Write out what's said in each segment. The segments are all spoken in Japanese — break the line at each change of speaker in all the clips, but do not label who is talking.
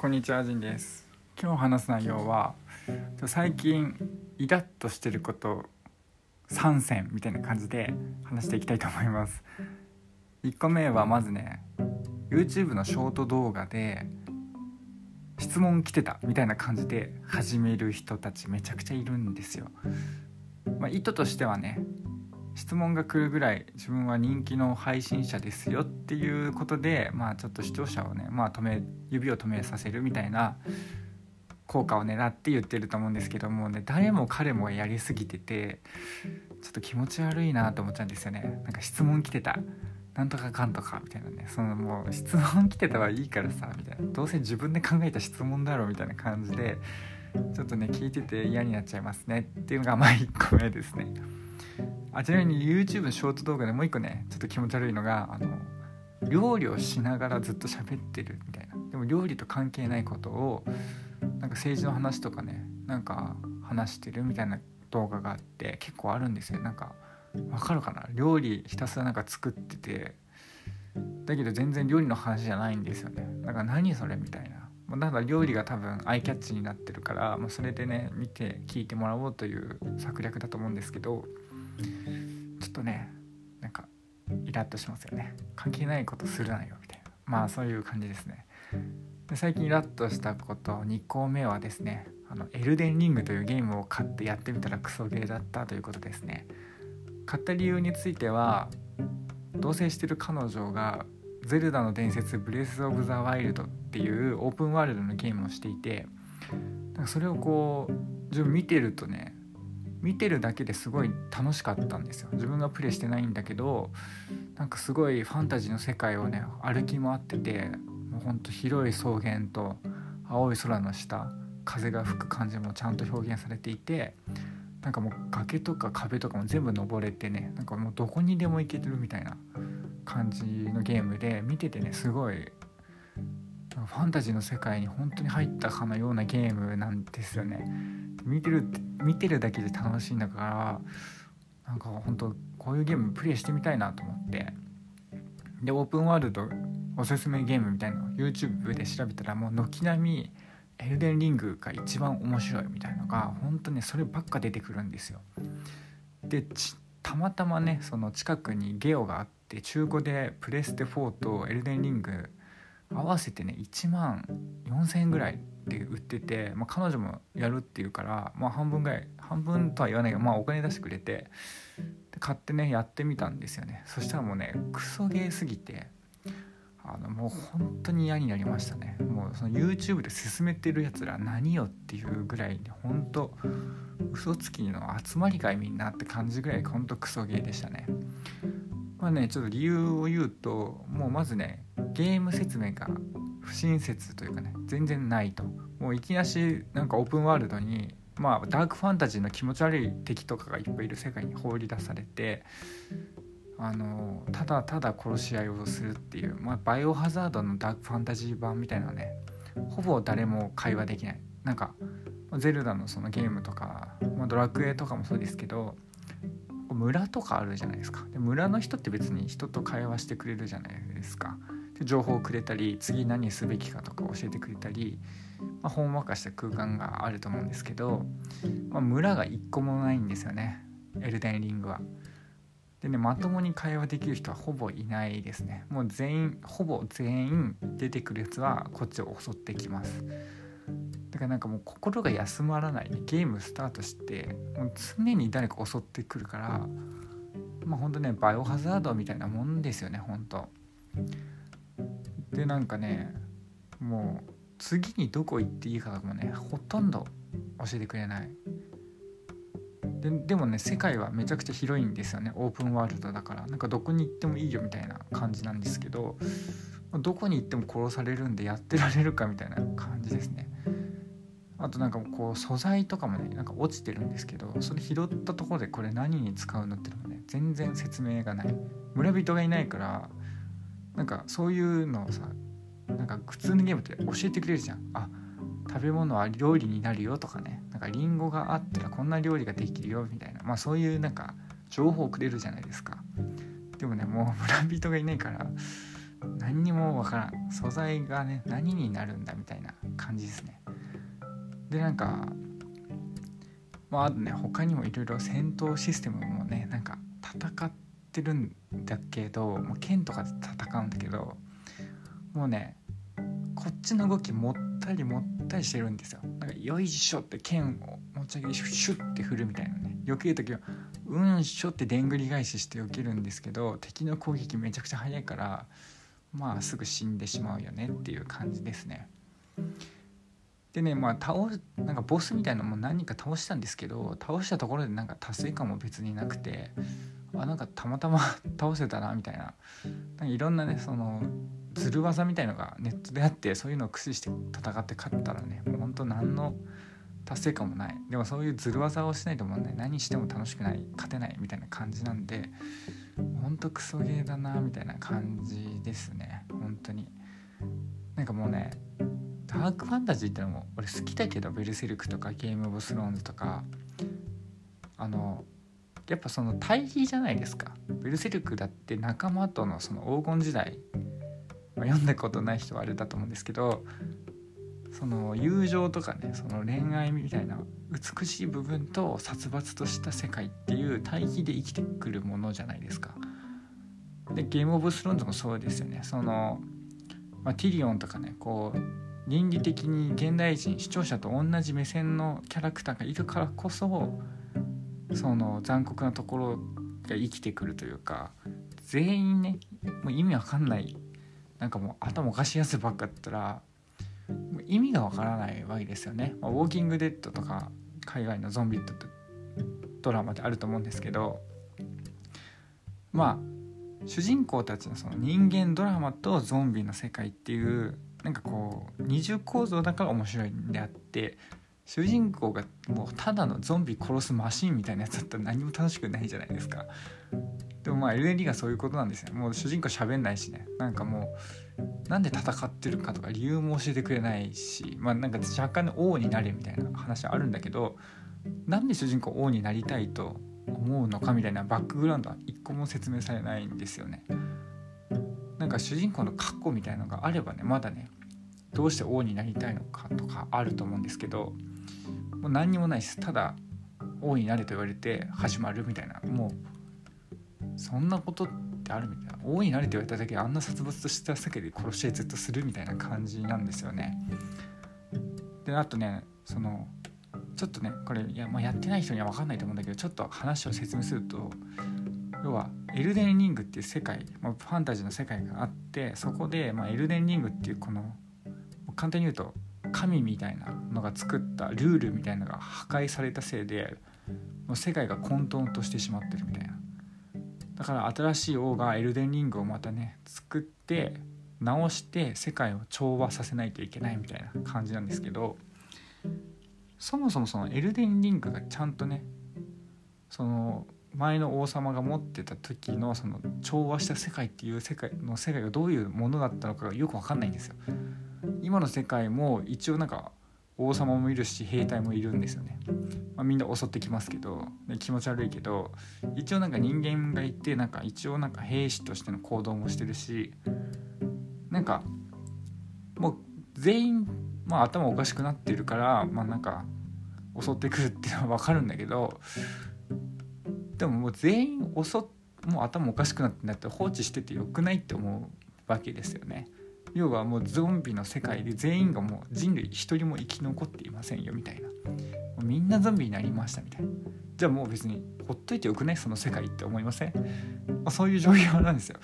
こんにちは、ジンです。今日話す内容は最近イラッとしてること3選みたいな感じで話していきたいと思います。1個目はまずね、YouTube のショート動画で質問来てたみたいな感じで始める人たちめちゃくちゃいるんですよ。まあ、意図としてはね質問が来るぐらい自分は人気の配信者ですよっていうことでまあちょっと視聴者をね、まあ、止め指を止めさせるみたいな効果を狙って言ってると思うんですけどもね誰も彼もやりすぎててちょっと気持ち悪いなと思っちゃうんですよね。なんか質問来てた。なんとかかんとかみたいなね。そのもう質問来てたはいいからさみたいな。どうせ自分で考えた質問だろうみたいな感じでちょっとね聞いてて嫌になっちゃいますねっていうのがまあ1個目ですね。あちなみに YouTube ショート動画でもう1個ねちょっと気持ち悪いのがあの料理をしながらずっと喋ってるみたいな。でも料理と関係ないことをなんか政治の話とかねなんか話してるみたいな動画があって結構あるんですよ。なんかわかるかな？料理ひたすらなんか作っててだけど全然料理の話じゃないんですよね。だから何それみたいな。だか料理が多分アイキャッチになってるから、まあ、それでね見て聞いてもらおうという策略だと思うんですけどちょっとねなんかイラッとしますよね。関係ないことするなよみたいな。まあそういう感じですね。で最近イラッとしたこと2個目はですねあのエルデンリングというゲームを買ってやってみたらクソゲーだったということですね。買った理由については同棲してる彼女が「ゼルダの伝説ブレス・オブ・ザ・ワイルド」っていうオープンワールドのゲームをしていてなんかそれをこう自分見てるとね見てるだけですごい楽しかったんですよ自分がプレイしてないんだけどなんかすごいファンタジーの世界をね歩き回っててもうほんと広い草原と青い空の下風が吹く感じもちゃんと表現されていてなんかもう崖とか壁とかも全部登れてねなんかもうどこにでも行けてるみたいな感じのゲームで見ててねすごいファンタジーの世界に本当に入ったかのようなゲームなんですよね。見てる見てるだけで楽しいんだからなんか本当こういうゲームプレイしてみたいなと思ってでオープンワールドおすすめゲームみたいなの YouTube で調べたらもう軒並みエルデンリングが一番面白いみたいなのが本当にそればっか出てくるんですよ。でたまたまねその近くにゲオがあって中古でプレステ4とエルデンリング合わせてね1万4,000円ぐらいで売ってて、まあ、彼女もやるっていうから、まあ、半分ぐらい半分とは言わないけど、まあ、お金出してくれてで買ってねやってみたんですよね。そしたらもうねクソゲーすぎてあのもう本当に嫌になりましたね。もうその YouTube で進めてるやつら何よっていうぐらいで本当嘘つきの集まりかいみんなって感じぐらい本当クソゲーでしたね。まあねちょっと理由を言うともうまずねゲーム説明が不親切というかね全然ないと。もういきなしなんかオープンワールドにまあダークファンタジーの気持ち悪い敵とかがいっぱいいる世界に放り出されてあのただただ殺し合いをするっていう、まあ、バイオハザードのダークファンタジー版みたいなねほぼ誰も会話できない。なんかゼルダのそのゲームとか、まあ、ドラクエとかもそうですけど村とかあるじゃないですか。で村の人って別に人と会話してくれるじゃないですか。情報をくれたり次何すべきかとか教えてくれたり、ま、ほんわかした空間があると思うんですけど、まあ、村が一個もないんですよね。エルデンリングは。でねまともに会話できる人はほぼいないですね。もう全員ほぼ全員出てくるやつはこっちを襲ってきます。だからなんかもう心が休まらないゲームスタートしてもう常に誰か襲ってくるからまあほんとねバイオハザードみたいなもんですよねほんと。でなんかねもう次にどこ行っていいかとかもねほとんど教えてくれない。ででもね世界はめちゃくちゃ広いんですよね。オープンワールドだから。なんかどこに行ってもいいよみたいな感じなんですけどどこに行っても殺されるんでやってられるかみたいな感じですね。あとなんかこう素材とかもねなんか落ちてるんですけどそれ拾ったところでこれ何に使うのっていうのもね全然説明がない。村人がいないからなんかそういうのをさなんか普通のゲームって教えてくれるじゃん。あ食べ物は料理になるよとかね。なんかリンゴがあったらこんな料理ができるよみたいな。まあそういうなんか情報をくれるじゃないですか。でもねもう村人がいないから何にもわからん。素材がね何になるんだみたいな感じですね。でなんかまああとね他にもいろいろ戦闘システムもってるんだけどもう剣とかで戦うんだけどもうねこっちの動きもったりもったりしてるんですよなんかよいしょって剣を持ち上げシュッて振るみたいなね避ける時はうんしょってでんぐり返しして避けるんですけど敵の攻撃めちゃくちゃ速いからまあすぐ死んでしまうよねっていう感じですね。でねまあ倒なんかボスみたいなのも何人か倒したんですけど倒したところでなんか達成感も別になくてあなんかたまたま 倒せたなみたいな。なんかいろんなねそのずる技みたいのがネットであってそういうのを駆使して戦って勝ったらねもうほんと何の達成感もない。でもそういうずる技をしないともうね何しても楽しくない勝てないみたいな感じなんでほんとクソゲーだなみたいな感じですね。本当に。なんかもうねダークファンタジーってのも俺好きだけどベルセルクとかゲームオブスローンズとか。あのやっぱその対比じゃないですか。ベルセルクだって仲間とのその黄金時代、まあ、読んだことない人はあれだと思うんですけどその友情とかねその恋愛みたいな美しい部分と殺伐とした世界っていう対比で生きてくるものじゃないですか。でゲームオブスローンズもそうですよね。その、まあ、ティリオンとかねこう倫理的に現代人視聴者と同じ目線のキャラクターがいるからこそその残酷なところが生きてくるというか全員ねもう意味わかんないなんかもう頭おかしいやつばっかだったら意味がわからないわけですよね。まあ、ウォーキングデッドとか海外のゾンビドラマであると思うんですけどまあ主人公たちのその人間ドラマとゾンビの世界っていうなんかこう二重構造だから面白いんであって主人公がもうただのゾンビ殺すマシンみたいなやつだったら何も楽しくないじゃないですか。でもまあ LND がそういうことなんですよ。もう主人公喋んないしね。なんかもうなんで戦ってるかとか理由も教えてくれないしまあなんか若干の王になれみたいな話あるんだけどなんで主人公王になりたいと思うのかみたいなバックグラウンドは一個も説明されないんですよね。なんか主人公の過去みたいのがあればねまだねどうして王になりたいのかとかあると思うんですけどもう何にもないです。ただ王になれと言われて始まるみたいな。もうそんなことってあるみたいな。王になれと言われただけであんな殺伐とした世界で殺し合いずっとするみたいな感じなんですよね。であとねそのちょっとねこれいや、まあ、やってない人には分かんないと思うんだけどちょっと話を説明すると要はエルデンリングっていう世界、まあ、ファンタジーの世界があってそこで、まあ、エルデンリングっていうこの簡単に言うと神みたいなのが作ったルールみたいなのが破壊されたせいでもう世界が混沌としてしまってるみたいなだから新しい王がエルデンリングをまたね作って直して世界を調和させないといけないみたいな感じなんですけどそもそもそのエルデンリングがちゃんとねその前の王様が持ってた時のその調和した世界っていう世界の世界がどういうものだったのかがよく分かんないんですよ。今の世界も一応なんか王様もいるし兵隊もいるんですよね。まあ、みんな襲ってきますけど気持ち悪いけど一応なんか人間がいてなんか一応なんか兵士としての行動もしてるしなんかもう全員、まあ、頭おかしくなってるからまあなんか襲ってくるっていうのは分かるんだけどでももう全員襲もう頭おかしくなってなって放置しててよくないって思うわけですよね。要はもうゾンビの世界で全員がもう人類一人も生き残っていませんよみたいな。もうみんなゾンビになりましたみたいな。じゃあもう別にほっといてよくないその世界って思いません、まあ、そういう状況なんですよ。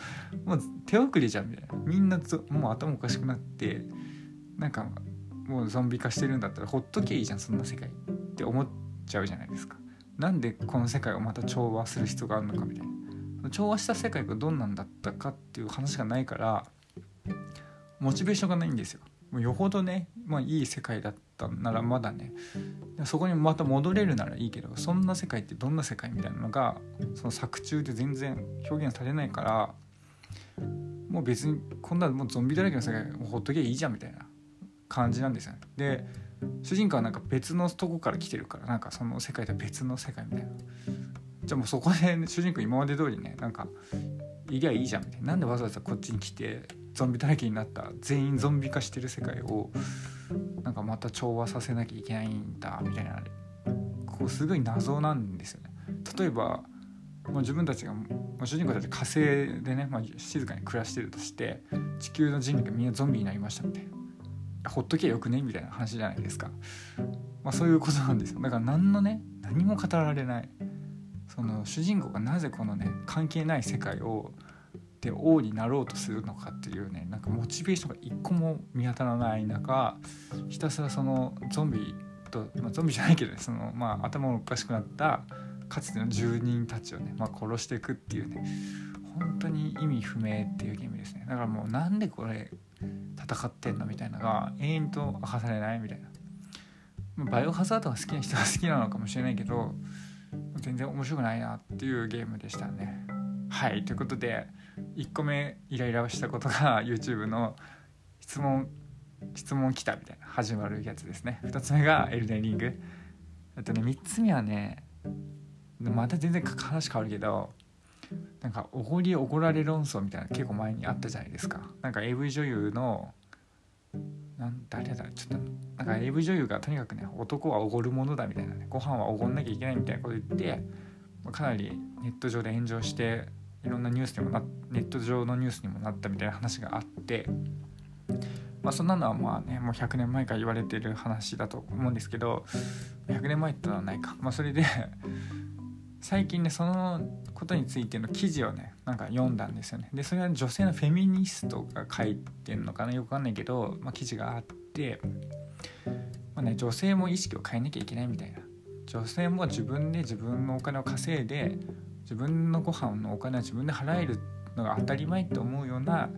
もう手遅れじゃんみたいなみんな。もう頭おかしくなってなんかもうゾンビ化してるんだったらほっとけいいじゃんそんな世界って思っちゃうじゃないですか。なんでこの世界をまた調和する必要があるのかみたいな。調和した世界がどんなんだったかっていう話がないからモチベーションがないんですよ。もうよほどね、まあ、いい世界だったならまだねそこにまた戻れるならいいけどそんな世界ってどんな世界みたいなのがその作中で全然表現されないからもう別にこんなもうゾンビだらけの世界ほっとけばいいじゃんみたいな感じなんですよね。で主人公はなんか別のとこから来てるからなんかその世界とは別の世界みたいな。じゃあもうそこで、ね、主人公今まで通りねなんかいりゃいいじゃんみたいななんでわざわざこっちに来てゾンビだらけになった全員ゾンビ化してる世界をなんかまた調和させなきゃいけないんだみたいなここすごい謎なんですよね。例えばまあ、自分たちが、まあ、主人公たち火星でね、まあ、静かに暮らしてるとして地球の人類がみんなゾンビになりましたみたいな。ほっとけよくねみたいな話じゃないですか、まあ、そういうことなんですよ。だから何のね何も語られない。その主人公がなぜこのね関係ない世界をで王になろうとするのかっていうねなんかモチベーションが一個も見当たらない中ひたすらそのゾンビと、まあ、ゾンビじゃないけど、ね、そのまあ頭のおかしくなったかつての住人たちをね、まあ、殺していくっていうね本当に意味不明っていうゲームですね。だからもうなんでこれ戦ってんのみたいなのが永遠と明かされないみたいな。まバイオハザードが好きな人は好きなのかもしれないけど全然面白くないなっていうゲームでしたね。はいということで1個目イライラしたことが YouTube の質問質問来たみたいな始まるやつですね。2つ目がエルデンリングあとね3つ目はねまた全然話変わるけどなんかおごりおごられ論争みたいな結構前にあったじゃないですか。なんか AV 女優のなん誰だ？ちょっとなんか AV 女優がとにかくね男はおごるものだみたいなねご飯はおごんなきゃいけないみたいなこと言ってかなりネット上で炎上していろんなニュースにもなネット上のニュースにもなったみたいな話があってまあそんなのはまあねもう100年前から言われてる話だと思うんですけど100年前ってのはないか。まあそれで 最近ねそのことについての記事をねなんか読んだんですよね。でそれは女性のフェミニストが書いてんのかな？よくわかんないけど、まあ、記事があって、まあね、女性も意識を変えなきゃいけないみたいな。女性も自分で自分のお金を稼いで自分のご飯のお金は自分で払えるのが当たり前って思うような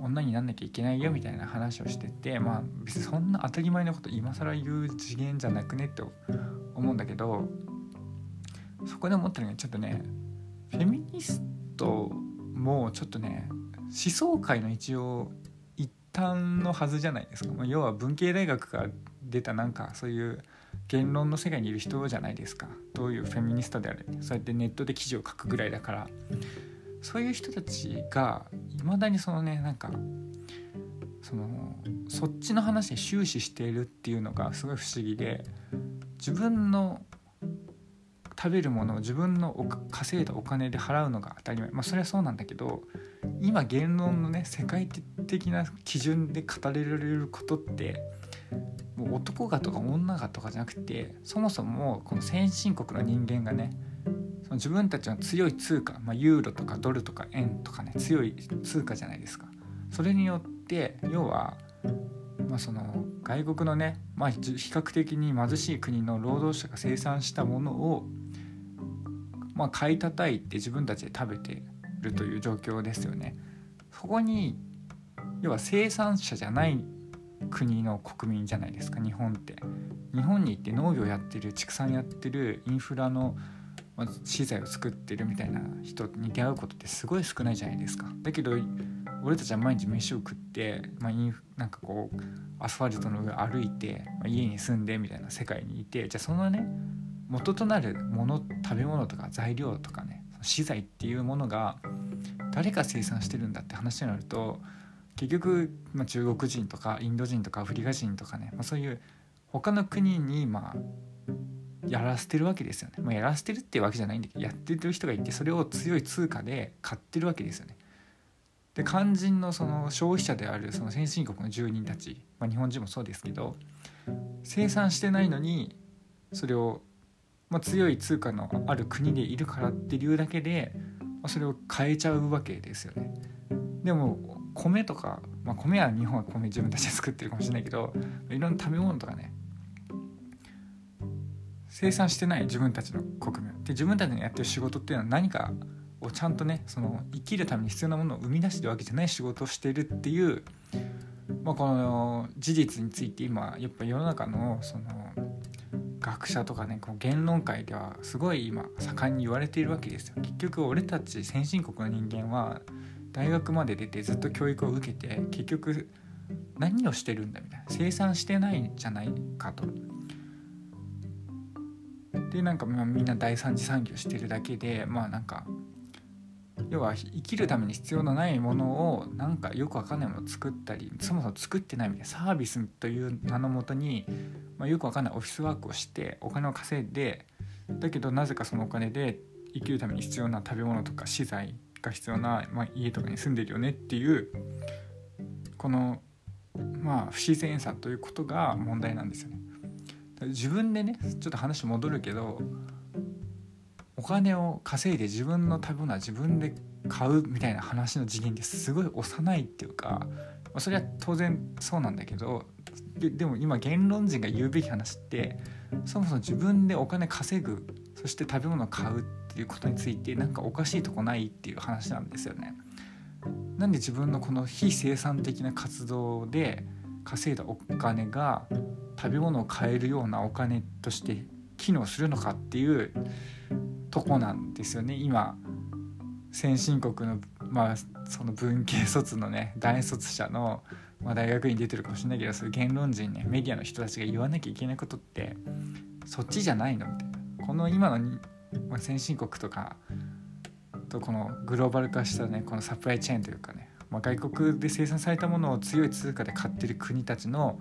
女になんなきゃいけないよみたいな話をしててまあ別にそんな当たり前のこと今更言う次元じゃなくねって思うんだけどそこで思ったのがちょっとねフェミニストもちょっとね思想界の一応一端のはずじゃないですか、ま、要は文系大学から出たなんかそういう言論の世界にいる人じゃないですか。どういうフェミニストであれそうやってネットで記事を書くぐらいだから。そういう人たちがいまだにそのねなんかそのそっちの話で終始しているっていうのがすごい不思議で自分の食べるものを自分の稼いだお金で払うのが当たり前。まあそれはそうなんだけど今言論のね世界的な基準で語れられることってもう男がとか女がとかじゃなくてそもそもこの先進国の人間がねその自分たちの強い通貨、まあ、ユーロとかドルとか円とかね強い通貨じゃないですかそれによって要は、まあ、その外国のね、まあ、比較的に貧しい国の労働者が生産したものをまあ、買い叩いて自分たちで食べてるという状況ですよね。そこに要は生産者じゃない国の国民じゃないですか日本って。日本に行って農業やってる畜産やってるインフラの資材を作ってるみたいな人に出会うことってすごい少ないじゃないですか。だけど俺たちは毎日飯を食って、まあ、インなんかこうアスファルトの上歩いて、まあ、家に住んでみたいな世界にいてじゃあそのね元となるもの食べ物とか材料とかね資材っていうものが誰が生産してるんだって話になると結局、まあ、中国人とかインド人とかアフリカ人とかね、まあ、そういう他の国にまあやらせてるわけですよね、まあ、やらせてるっていうわけじゃないんだけどやってる人がいてそれを強い通貨で買ってるわけですよね。で肝心のその消費者であるその先進国の住人たち、まあ、日本人もそうですけど生産してないのにそれをまあ、強い通貨のある国でいるからっていうだけで、まあ、それを変えちゃうわけですよね。でも米とか、まあ、米は日本は米自分たちで作ってるかもしれないけどいろんな食べ物とかね生産してない自分たちの国民。で自分たちのやってる仕事っていうのは何かをちゃんとねその生きるために必要なものを生み出してるわけじゃない仕事をしてるっていう、まあ、この事実について今やっぱ世の中のその学者とかねこう言論界ではすごい今盛んに言われているわけですよ。結局俺たち先進国の人間は大学まで出てずっと教育を受けて結局何をしてるんだみたいな生産してないんじゃないかと。でなんかみんな第三次産業してるだけでまあなんか要は生きるために必要のないものをなんかよくわかんないもの作ったりそもそも作ってないみたいなサービスという名のもとに、まあ、よくわかんないオフィスワークをしてお金を稼いでだけどなぜかそのお金で生きるために必要な食べ物とか資材が必要な、まあ、家とかに住んでるよねっていうこのまあ不自然さということが問題なんですよね。自分でねちょっと話戻るけどお金を稼いで自分の食べ物は自分で買うみたいな話の次元ですごい幼いっていうか、まあ、それは当然そうなんだけどででも今言論人が言うべき話ってそもそも自分でお金稼ぐそして食べ物を買うっていうことについてなんかおかしいとこないっていう話なんですよね。なんで自分のこの非生産的な活動で稼いだお金が食べ物を買えるようなお金として機能するのかっていうとこなんですよね今先進国のまあその文系卒のね大卒者の、まあ、大学に出てるかもしれないけどそういう言論人ねメディアの人たちが言わなきゃいけないことってそっちじゃないのみたいなこの今の、まあ、先進国とかとこのグローバル化したねこのサプライチェーンというかね、まあ、外国で生産されたものを強い通貨で買ってる国たちの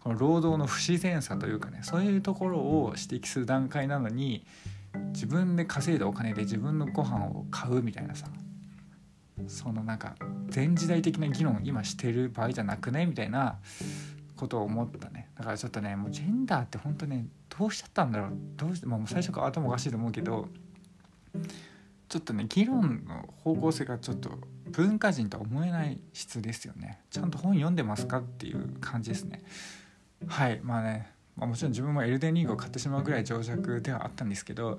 この労働の不自然さというかねそういうところを指摘する段階なのに自分で稼いだお金で自分のご飯を買うみたいなさそのなんか前時代的な議論を今してる場合じゃなくねみたいなことを思ったね。だからちょっとねもうジェンダーって本当ねどうしちゃったんだろう。どうしてもう最初から頭おかしいと思うけどちょっとね議論の方向性がちょっと文化人とは思えない質ですよね。ちゃんと本読んでますかっていう感じですね。はいまあね、まあ、もちろん自分もエルデンリーグを買ってしまうぐらい情弱ではあったんですけど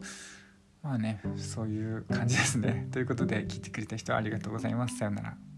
まあねそういう感じですね。ということで聞いてくれた人ありがとうございます。さようなら。